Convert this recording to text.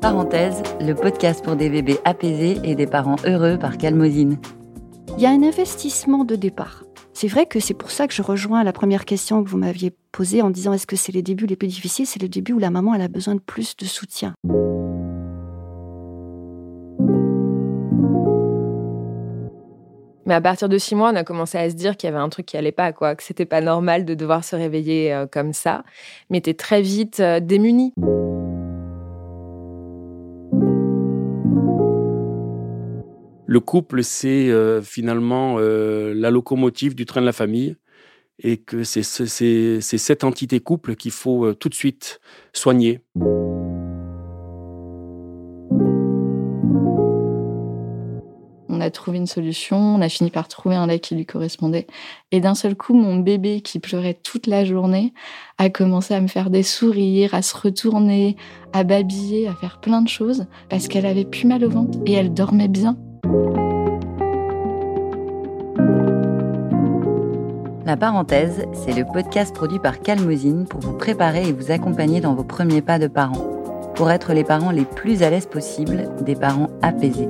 Parenthèse, le podcast pour des bébés apaisés et des parents heureux par Calmosine. Il y a un investissement de départ. C'est vrai que c'est pour ça que je rejoins la première question que vous m'aviez posée en disant est-ce que c'est les débuts les plus difficiles? C'est le début où la maman elle a besoin de plus de soutien. Mais à partir de six mois, on a commencé à se dire qu'il y avait un truc qui allait pas, quoi, que c'était pas normal de devoir se réveiller euh, comme ça, mais était très vite euh, démunie. Le couple, c'est euh, finalement la locomotive du train de la famille et que c'est cette entité couple qu'il faut tout de suite soigner. On a trouvé une solution, on a fini par trouver un lait qui lui correspondait. Et d'un seul coup, mon bébé qui pleurait toute la journée a commencé à me faire des sourires, à se retourner, à babiller, à faire plein de choses parce qu'elle avait plus mal au ventre et elle dormait bien. La parenthèse, c'est le podcast produit par Calmosine pour vous préparer et vous accompagner dans vos premiers pas de parents, pour être les parents les plus à l'aise possibles, des parents apaisés.